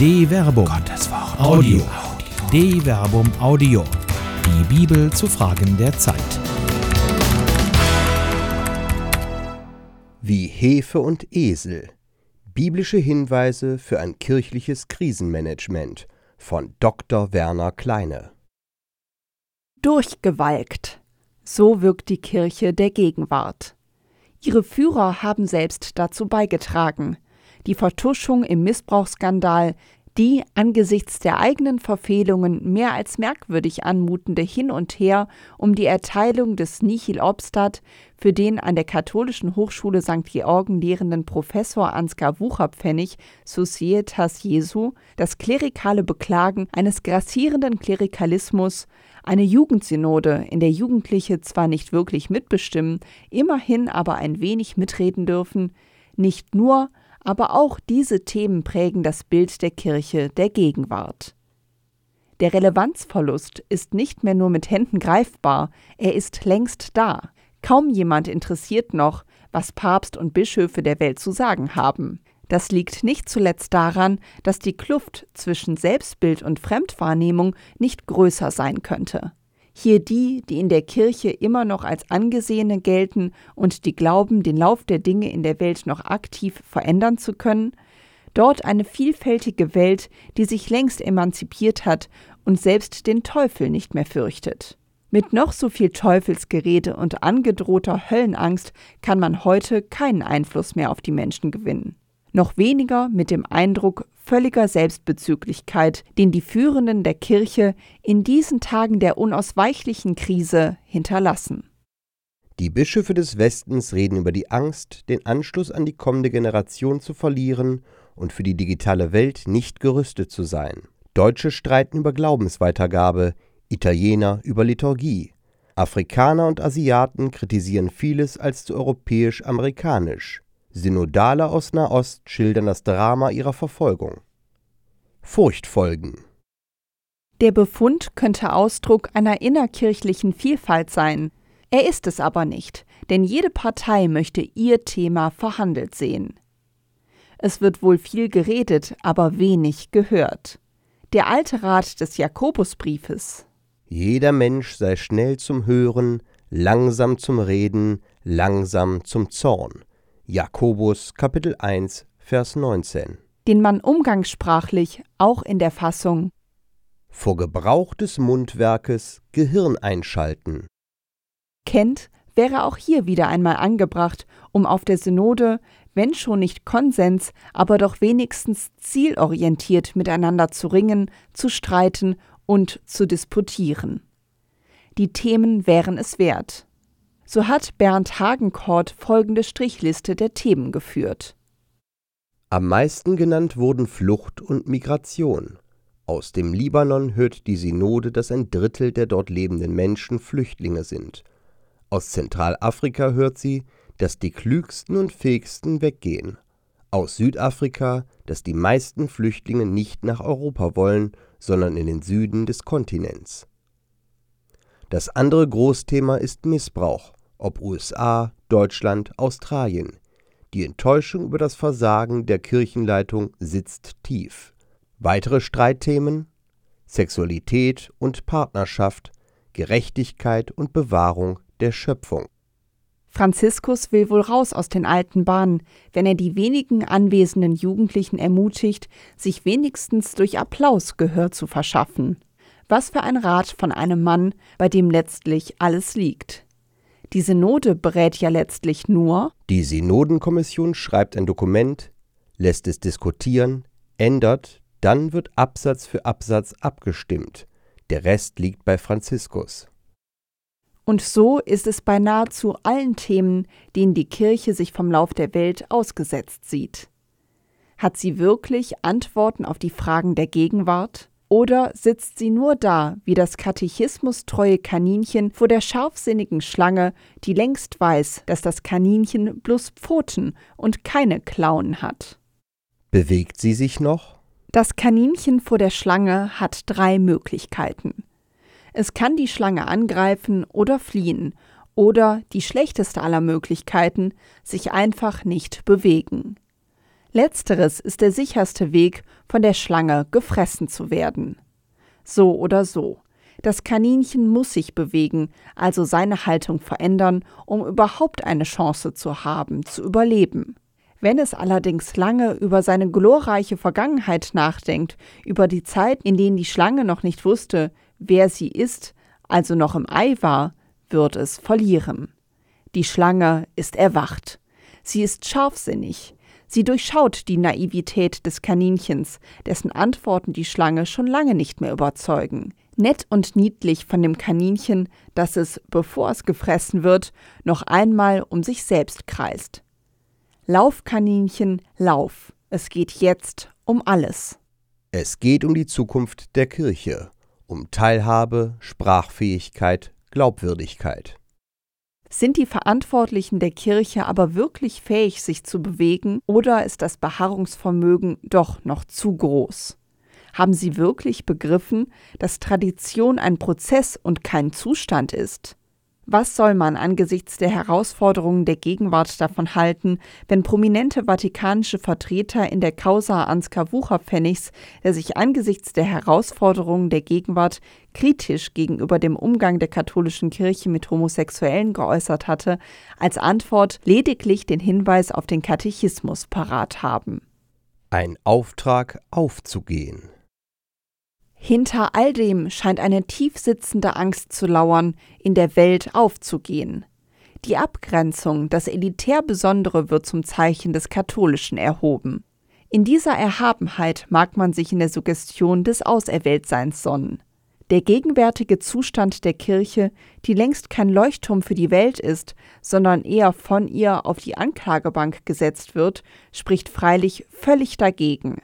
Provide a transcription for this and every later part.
De Verbum. Gottes Wort. Audio. De Verbum Audio. Die Bibel zu Fragen der Zeit. Wie Hefe und Esel. Biblische Hinweise für ein kirchliches Krisenmanagement von Dr. Werner Kleine. Durchgewalkt. So wirkt die Kirche der Gegenwart. Ihre Führer haben selbst dazu beigetragen. Die Vertuschung im Missbrauchsskandal, die angesichts der eigenen Verfehlungen mehr als merkwürdig anmutende Hin und Her um die Erteilung des Nihil Obstat für den an der Katholischen Hochschule St. Georgen lehrenden Professor Ansgar Wucherpfennig Societas Jesu, das klerikale Beklagen eines grassierenden Klerikalismus, eine Jugendsynode, in der Jugendliche zwar nicht wirklich mitbestimmen, immerhin aber ein wenig mitreden dürfen, nicht nur, aber auch diese Themen prägen das Bild der Kirche der Gegenwart. Der Relevanzverlust ist nicht mehr nur mit Händen greifbar, er ist längst da. Kaum jemand interessiert noch, was Papst und Bischöfe der Welt zu sagen haben. Das liegt nicht zuletzt daran, dass die Kluft zwischen Selbstbild und Fremdwahrnehmung nicht größer sein könnte. Hier die, die in der Kirche immer noch als Angesehene gelten und die glauben, den Lauf der Dinge in der Welt noch aktiv verändern zu können, dort eine vielfältige Welt, die sich längst emanzipiert hat und selbst den Teufel nicht mehr fürchtet. Mit noch so viel Teufelsgerede und angedrohter Höllenangst kann man heute keinen Einfluss mehr auf die Menschen gewinnen noch weniger mit dem Eindruck völliger Selbstbezüglichkeit, den die Führenden der Kirche in diesen Tagen der unausweichlichen Krise hinterlassen. Die Bischöfe des Westens reden über die Angst, den Anschluss an die kommende Generation zu verlieren und für die digitale Welt nicht gerüstet zu sein. Deutsche streiten über Glaubensweitergabe, Italiener über Liturgie. Afrikaner und Asiaten kritisieren vieles als zu europäisch-amerikanisch. Synodale aus Nahost schildern das Drama ihrer Verfolgung. Furchtfolgen Der Befund könnte Ausdruck einer innerkirchlichen Vielfalt sein. Er ist es aber nicht, denn jede Partei möchte ihr Thema verhandelt sehen. Es wird wohl viel geredet, aber wenig gehört. Der alte Rat des Jakobusbriefes. Jeder Mensch sei schnell zum Hören, langsam zum Reden, langsam zum Zorn Jakobus Kapitel 1 Vers 19 den man umgangssprachlich auch in der Fassung. Vor Gebrauch des Mundwerkes Gehirn einschalten. Kennt, wäre auch hier wieder einmal angebracht, um auf der Synode, wenn schon nicht Konsens, aber doch wenigstens zielorientiert miteinander zu ringen, zu streiten und zu disputieren. Die Themen wären es wert so hat Bernd Hagenkort folgende Strichliste der Themen geführt. Am meisten genannt wurden Flucht und Migration. Aus dem Libanon hört die Synode, dass ein Drittel der dort lebenden Menschen Flüchtlinge sind. Aus Zentralafrika hört sie, dass die klügsten und fähigsten weggehen. Aus Südafrika, dass die meisten Flüchtlinge nicht nach Europa wollen, sondern in den Süden des Kontinents. Das andere Großthema ist Missbrauch ob USA, Deutschland, Australien. Die Enttäuschung über das Versagen der Kirchenleitung sitzt tief. Weitere Streitthemen Sexualität und Partnerschaft, Gerechtigkeit und Bewahrung der Schöpfung. Franziskus will wohl raus aus den alten Bahnen, wenn er die wenigen anwesenden Jugendlichen ermutigt, sich wenigstens durch Applaus Gehör zu verschaffen. Was für ein Rat von einem Mann, bei dem letztlich alles liegt. Die Synode berät ja letztlich nur. Die Synodenkommission schreibt ein Dokument, lässt es diskutieren, ändert, dann wird Absatz für Absatz abgestimmt. Der Rest liegt bei Franziskus. Und so ist es bei nahezu allen Themen, denen die Kirche sich vom Lauf der Welt ausgesetzt sieht. Hat sie wirklich Antworten auf die Fragen der Gegenwart? Oder sitzt sie nur da, wie das katechismustreue Kaninchen vor der scharfsinnigen Schlange, die längst weiß, dass das Kaninchen bloß Pfoten und keine Klauen hat? Bewegt sie sich noch? Das Kaninchen vor der Schlange hat drei Möglichkeiten. Es kann die Schlange angreifen oder fliehen, oder die schlechteste aller Möglichkeiten, sich einfach nicht bewegen. Letzteres ist der sicherste Weg, von der Schlange gefressen zu werden. So oder so. Das Kaninchen muss sich bewegen, also seine Haltung verändern, um überhaupt eine Chance zu haben, zu überleben. Wenn es allerdings lange über seine glorreiche Vergangenheit nachdenkt, über die Zeit, in denen die Schlange noch nicht wusste, wer sie ist, also noch im Ei war, wird es verlieren. Die Schlange ist erwacht. Sie ist scharfsinnig. Sie durchschaut die Naivität des Kaninchens, dessen Antworten die Schlange schon lange nicht mehr überzeugen. Nett und niedlich von dem Kaninchen, das es, bevor es gefressen wird, noch einmal um sich selbst kreist. Lauf, Kaninchen, lauf. Es geht jetzt um alles. Es geht um die Zukunft der Kirche, um Teilhabe, Sprachfähigkeit, Glaubwürdigkeit. Sind die Verantwortlichen der Kirche aber wirklich fähig, sich zu bewegen, oder ist das Beharrungsvermögen doch noch zu groß? Haben sie wirklich begriffen, dass Tradition ein Prozess und kein Zustand ist? Was soll man angesichts der Herausforderungen der Gegenwart davon halten, wenn prominente vatikanische Vertreter in der Causa Ansgar Wucherpfennigs, der sich angesichts der Herausforderungen der Gegenwart kritisch gegenüber dem Umgang der katholischen Kirche mit Homosexuellen geäußert hatte, als Antwort lediglich den Hinweis auf den Katechismus parat haben? Ein Auftrag aufzugehen. Hinter all dem scheint eine tiefsitzende Angst zu lauern, in der Welt aufzugehen. Die Abgrenzung, das elitär Besondere wird zum Zeichen des Katholischen erhoben. In dieser Erhabenheit mag man sich in der Suggestion des Auserwähltseins sonnen. Der gegenwärtige Zustand der Kirche, die längst kein Leuchtturm für die Welt ist, sondern eher von ihr auf die Anklagebank gesetzt wird, spricht freilich völlig dagegen.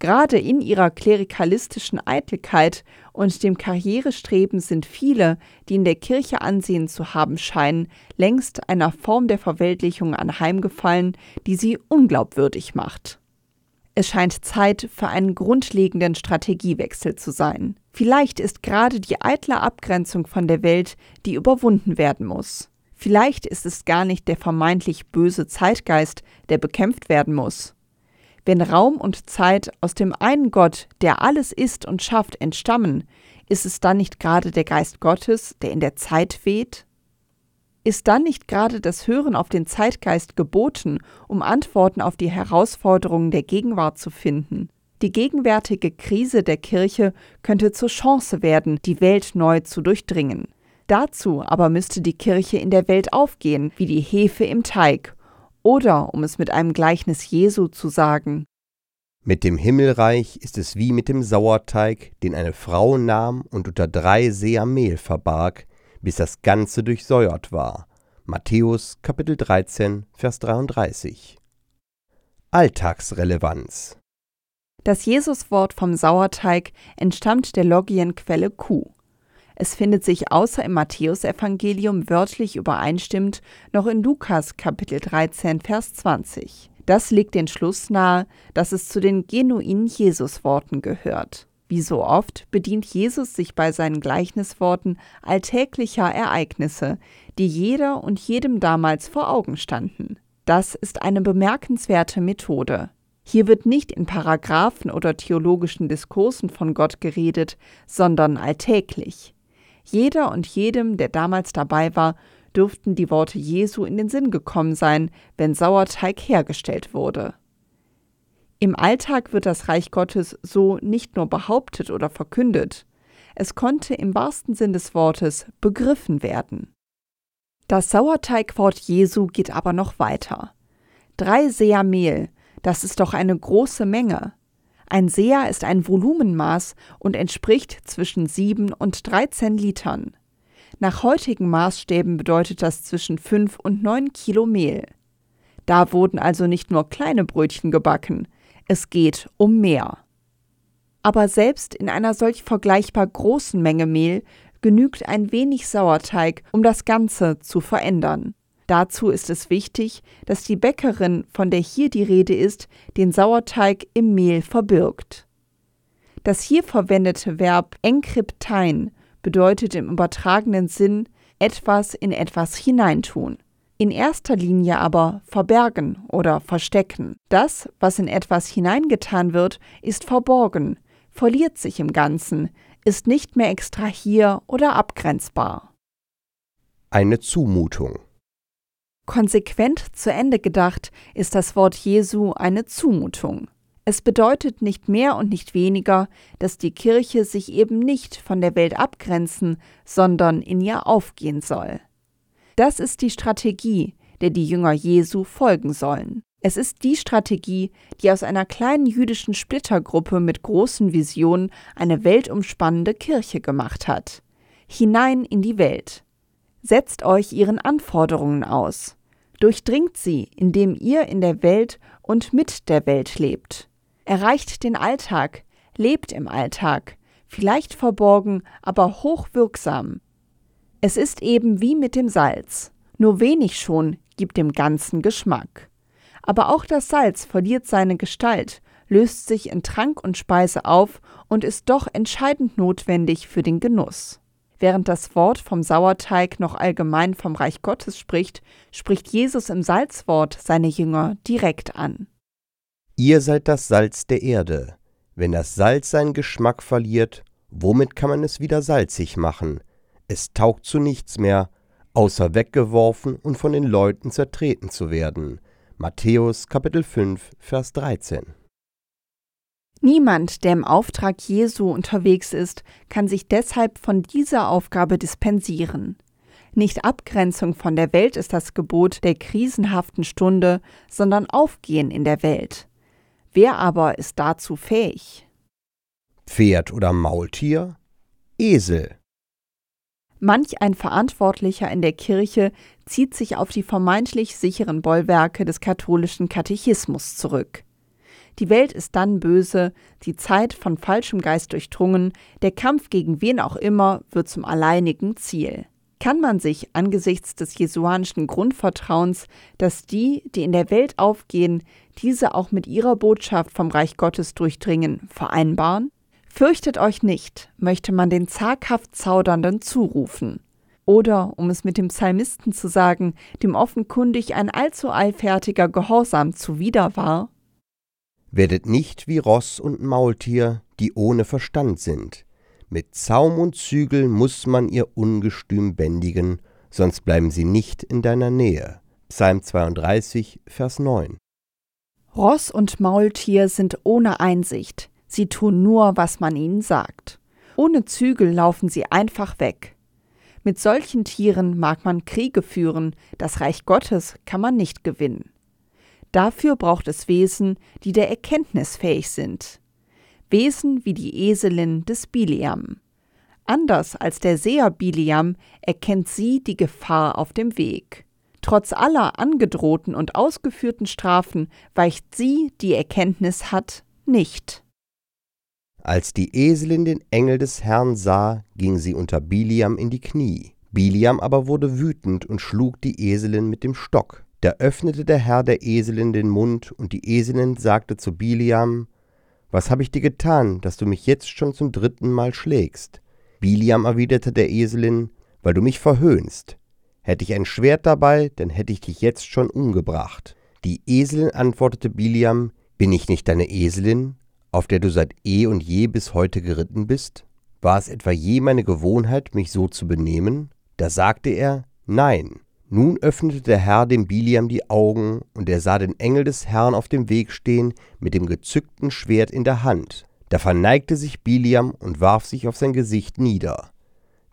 Gerade in ihrer klerikalistischen Eitelkeit und dem Karrierestreben sind viele, die in der Kirche Ansehen zu haben scheinen, längst einer Form der Verweltlichung anheimgefallen, die sie unglaubwürdig macht. Es scheint Zeit für einen grundlegenden Strategiewechsel zu sein. Vielleicht ist gerade die eitle Abgrenzung von der Welt, die überwunden werden muss. Vielleicht ist es gar nicht der vermeintlich böse Zeitgeist, der bekämpft werden muss. Wenn Raum und Zeit aus dem einen Gott, der alles ist und schafft, entstammen, ist es dann nicht gerade der Geist Gottes, der in der Zeit weht? Ist dann nicht gerade das Hören auf den Zeitgeist geboten, um Antworten auf die Herausforderungen der Gegenwart zu finden? Die gegenwärtige Krise der Kirche könnte zur Chance werden, die Welt neu zu durchdringen. Dazu aber müsste die Kirche in der Welt aufgehen, wie die Hefe im Teig, oder, um es mit einem Gleichnis Jesu zu sagen, mit dem Himmelreich ist es wie mit dem Sauerteig, den eine Frau nahm und unter drei Seer Mehl verbarg, bis das Ganze durchsäuert war. Matthäus Kapitel 13, Vers 33. Alltagsrelevanz Das Jesuswort vom Sauerteig entstammt der Logienquelle Q. Es findet sich außer im Matthäusevangelium wörtlich übereinstimmend noch in Lukas Kapitel 13 Vers 20. Das legt den Schluss nahe, dass es zu den genuinen Jesusworten gehört. Wie so oft bedient Jesus sich bei seinen Gleichnisworten alltäglicher Ereignisse, die jeder und jedem damals vor Augen standen. Das ist eine bemerkenswerte Methode. Hier wird nicht in Paragraphen oder theologischen Diskursen von Gott geredet, sondern alltäglich. Jeder und jedem, der damals dabei war, dürften die Worte Jesu in den Sinn gekommen sein, wenn Sauerteig hergestellt wurde. Im Alltag wird das Reich Gottes so nicht nur behauptet oder verkündet, es konnte im wahrsten Sinn des Wortes begriffen werden. Das Sauerteigwort Jesu geht aber noch weiter. Drei Seer Mehl, das ist doch eine große Menge. Ein Seher ist ein Volumenmaß und entspricht zwischen 7 und 13 Litern. Nach heutigen Maßstäben bedeutet das zwischen 5 und 9 Kilo Mehl. Da wurden also nicht nur kleine Brötchen gebacken, es geht um mehr. Aber selbst in einer solch vergleichbar großen Menge Mehl genügt ein wenig Sauerteig, um das Ganze zu verändern. Dazu ist es wichtig, dass die Bäckerin, von der hier die Rede ist, den Sauerteig im Mehl verbirgt. Das hier verwendete Verb enkryptein bedeutet im übertragenen Sinn etwas in etwas hineintun. in erster Linie aber verbergen oder verstecken. Das, was in etwas hineingetan wird, ist verborgen, verliert sich im Ganzen, ist nicht mehr extrahier oder abgrenzbar. Eine Zumutung. Konsequent zu Ende gedacht ist das Wort Jesu eine Zumutung. Es bedeutet nicht mehr und nicht weniger, dass die Kirche sich eben nicht von der Welt abgrenzen, sondern in ihr aufgehen soll. Das ist die Strategie, der die Jünger Jesu folgen sollen. Es ist die Strategie, die aus einer kleinen jüdischen Splittergruppe mit großen Visionen eine weltumspannende Kirche gemacht hat. Hinein in die Welt. Setzt euch ihren Anforderungen aus. Durchdringt sie, indem ihr in der Welt und mit der Welt lebt. Erreicht den Alltag, lebt im Alltag, vielleicht verborgen, aber hochwirksam. Es ist eben wie mit dem Salz. Nur wenig schon gibt dem Ganzen Geschmack. Aber auch das Salz verliert seine Gestalt, löst sich in Trank und Speise auf und ist doch entscheidend notwendig für den Genuss. Während das Wort vom Sauerteig noch allgemein vom Reich Gottes spricht, spricht Jesus im Salzwort seine Jünger direkt an. Ihr seid das Salz der Erde. Wenn das Salz seinen Geschmack verliert, womit kann man es wieder salzig machen? Es taugt zu nichts mehr, außer weggeworfen und von den Leuten zertreten zu werden. Matthäus Kapitel 5, Vers 13. Niemand, der im Auftrag Jesu unterwegs ist, kann sich deshalb von dieser Aufgabe dispensieren. Nicht Abgrenzung von der Welt ist das Gebot der krisenhaften Stunde, sondern Aufgehen in der Welt. Wer aber ist dazu fähig? Pferd oder Maultier? Esel. Manch ein Verantwortlicher in der Kirche zieht sich auf die vermeintlich sicheren Bollwerke des katholischen Katechismus zurück. Die Welt ist dann böse, die Zeit von falschem Geist durchdrungen, der Kampf gegen wen auch immer wird zum alleinigen Ziel. Kann man sich angesichts des jesuanischen Grundvertrauens, dass die, die in der Welt aufgehen, diese auch mit ihrer Botschaft vom Reich Gottes durchdringen, vereinbaren? Fürchtet euch nicht, möchte man den zaghaft Zaudernden zurufen. Oder, um es mit dem Psalmisten zu sagen, dem offenkundig ein allzu eilfertiger Gehorsam zuwider war. Werdet nicht wie Ross und Maultier, die ohne Verstand sind. Mit Zaum und Zügel muss man ihr Ungestüm bändigen, sonst bleiben sie nicht in deiner Nähe. Psalm 32, Vers 9. Ross und Maultier sind ohne Einsicht, Sie tun nur, was man ihnen sagt. Ohne Zügel laufen sie einfach weg. Mit solchen Tieren mag man Kriege führen, das Reich Gottes kann man nicht gewinnen. Dafür braucht es Wesen, die der Erkenntnis fähig sind. Wesen wie die Eselin des Biliam. Anders als der Seher Biliam erkennt sie die Gefahr auf dem Weg. Trotz aller angedrohten und ausgeführten Strafen weicht sie, die Erkenntnis hat, nicht. Als die Eselin den Engel des Herrn sah, ging sie unter Biliam in die Knie. Biliam aber wurde wütend und schlug die Eselin mit dem Stock. Da öffnete der Herr der Eselin den Mund, und die Eselin sagte zu Biliam, Was habe ich dir getan, dass du mich jetzt schon zum dritten Mal schlägst? Biliam erwiderte der Eselin, Weil du mich verhöhnst. Hätte ich ein Schwert dabei, dann hätte ich dich jetzt schon umgebracht. Die Eselin antwortete Biliam, Bin ich nicht deine Eselin? auf der du seit eh und je bis heute geritten bist? War es etwa je meine Gewohnheit, mich so zu benehmen? Da sagte er, Nein. Nun öffnete der Herr dem Biliam die Augen, und er sah den Engel des Herrn auf dem Weg stehen, mit dem gezückten Schwert in der Hand. Da verneigte sich Biliam und warf sich auf sein Gesicht nieder.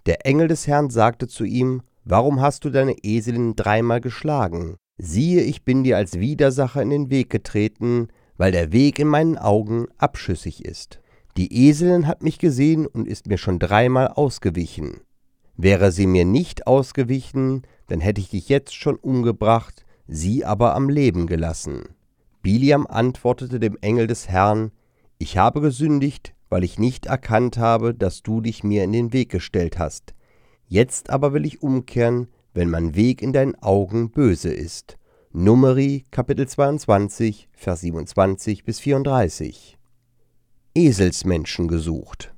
Der Engel des Herrn sagte zu ihm, Warum hast du deine Eselin dreimal geschlagen? Siehe, ich bin dir als Widersacher in den Weg getreten, weil der Weg in meinen Augen abschüssig ist. Die Eselin hat mich gesehen und ist mir schon dreimal ausgewichen. Wäre sie mir nicht ausgewichen, dann hätte ich dich jetzt schon umgebracht, sie aber am Leben gelassen. Biliam antwortete dem Engel des Herrn, Ich habe gesündigt, weil ich nicht erkannt habe, dass du dich mir in den Weg gestellt hast. Jetzt aber will ich umkehren, wenn mein Weg in deinen Augen böse ist. Numeri Kapitel 22, Vers 27 bis 34. Eselsmenschen gesucht.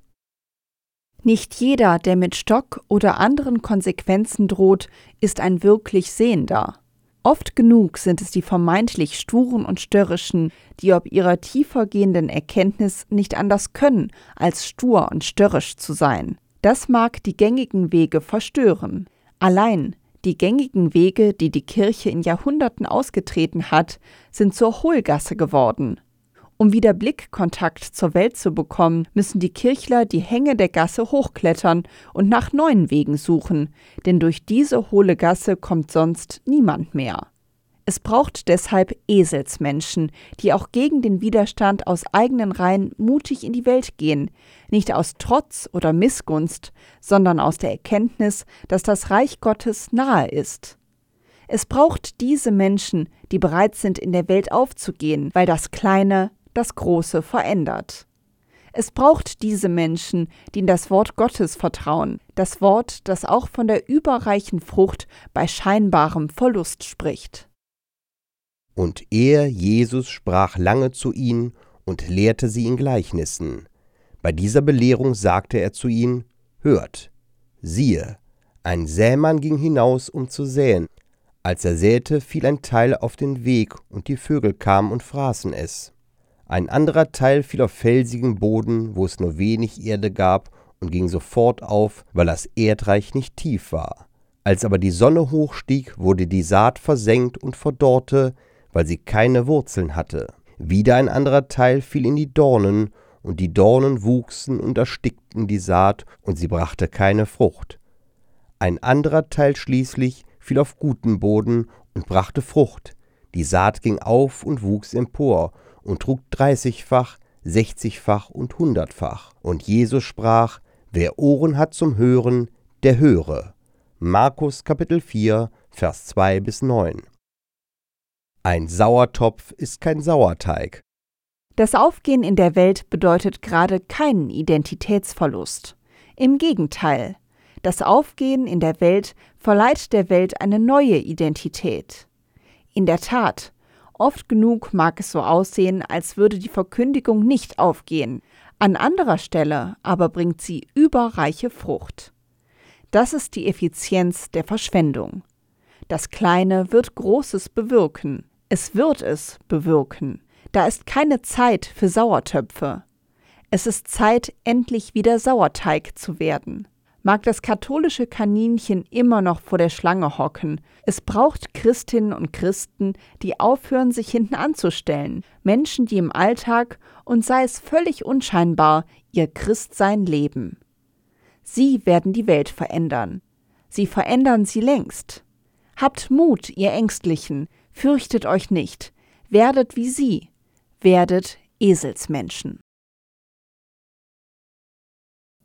Nicht jeder, der mit Stock oder anderen Konsequenzen droht, ist ein wirklich Sehender. Oft genug sind es die vermeintlich sturen und störrischen, die ob ihrer tiefer gehenden Erkenntnis nicht anders können, als stur und störrisch zu sein. Das mag die gängigen Wege verstören. Allein die gängigen Wege, die die Kirche in Jahrhunderten ausgetreten hat, sind zur Hohlgasse geworden. Um wieder Blickkontakt zur Welt zu bekommen, müssen die Kirchler die Hänge der Gasse hochklettern und nach neuen Wegen suchen, denn durch diese hohle Gasse kommt sonst niemand mehr. Es braucht deshalb Eselsmenschen, die auch gegen den Widerstand aus eigenen Reihen mutig in die Welt gehen, nicht aus Trotz oder Missgunst, sondern aus der Erkenntnis, dass das Reich Gottes nahe ist. Es braucht diese Menschen, die bereit sind, in der Welt aufzugehen, weil das Kleine das Große verändert. Es braucht diese Menschen, die in das Wort Gottes vertrauen, das Wort, das auch von der überreichen Frucht bei scheinbarem Verlust spricht. Und er, Jesus, sprach lange zu ihnen und lehrte sie in Gleichnissen. Bei dieser Belehrung sagte er zu ihnen, Hört, siehe, ein Sämann ging hinaus, um zu säen. Als er säte, fiel ein Teil auf den Weg, und die Vögel kamen und fraßen es. Ein anderer Teil fiel auf felsigen Boden, wo es nur wenig Erde gab, und ging sofort auf, weil das Erdreich nicht tief war. Als aber die Sonne hochstieg, wurde die Saat versenkt und verdorrte, weil sie keine Wurzeln hatte. Wieder ein anderer Teil fiel in die Dornen, und die Dornen wuchsen und erstickten die Saat, und sie brachte keine Frucht. Ein anderer Teil schließlich fiel auf guten Boden und brachte Frucht. Die Saat ging auf und wuchs empor, und trug dreißigfach, sechzigfach und hundertfach. Und Jesus sprach, wer Ohren hat zum Hören, der höre. Markus Kapitel 4, Vers 2 bis 9. Ein Sauertopf ist kein Sauerteig. Das Aufgehen in der Welt bedeutet gerade keinen Identitätsverlust. Im Gegenteil, das Aufgehen in der Welt verleiht der Welt eine neue Identität. In der Tat, Oft genug mag es so aussehen, als würde die Verkündigung nicht aufgehen, an anderer Stelle aber bringt sie überreiche Frucht. Das ist die Effizienz der Verschwendung. Das Kleine wird Großes bewirken. Es wird es bewirken. Da ist keine Zeit für Sauertöpfe. Es ist Zeit, endlich wieder Sauerteig zu werden mag das katholische Kaninchen immer noch vor der Schlange hocken. Es braucht Christinnen und Christen, die aufhören, sich hinten anzustellen. Menschen, die im Alltag und sei es völlig unscheinbar ihr Christsein leben. Sie werden die Welt verändern. Sie verändern sie längst. Habt Mut, ihr Ängstlichen, fürchtet euch nicht, werdet wie sie, werdet Eselsmenschen.